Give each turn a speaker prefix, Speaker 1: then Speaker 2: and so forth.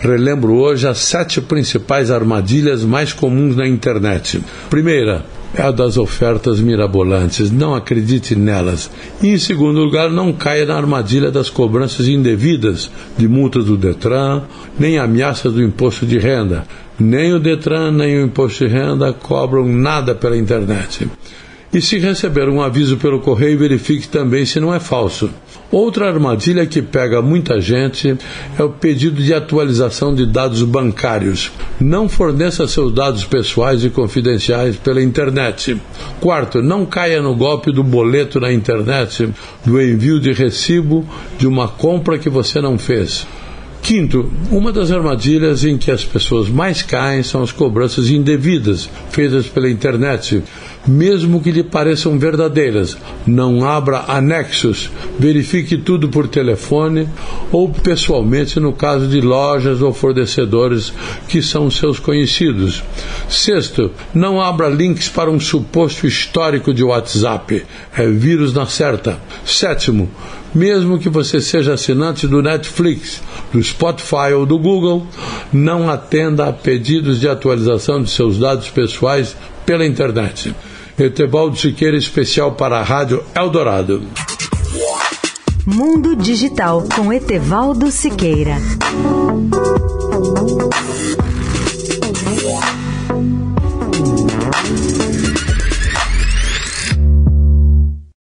Speaker 1: Relembro hoje as sete principais armadilhas mais comuns na internet. Primeira, é a das ofertas mirabolantes. Não acredite nelas. E, em segundo lugar, não caia na armadilha das cobranças indevidas de multas do Detran, nem ameaças do imposto de renda. Nem o Detran, nem o imposto de renda cobram nada pela internet. E se receber um aviso pelo correio, verifique também se não é falso. Outra armadilha que pega muita gente é o pedido de atualização de dados bancários. Não forneça seus dados pessoais e confidenciais pela internet. Quarto, não caia no golpe do boleto na internet, do envio de recibo de uma compra que você não fez. Quinto, uma das armadilhas em que as pessoas mais caem são as cobranças indevidas feitas pela internet, mesmo que lhe pareçam verdadeiras. Não abra anexos, verifique tudo por telefone ou pessoalmente no caso de lojas ou fornecedores que são seus conhecidos. Sexto, não abra links para um suposto histórico de WhatsApp. É vírus na certa. Sétimo, mesmo que você seja assinante do Netflix, do Spotify ou do Google, não atenda a pedidos de atualização de seus dados pessoais pela internet. Etebaldo Siqueira, especial para a Rádio Eldorado.
Speaker 2: Mundo Digital com Etevaldo Siqueira.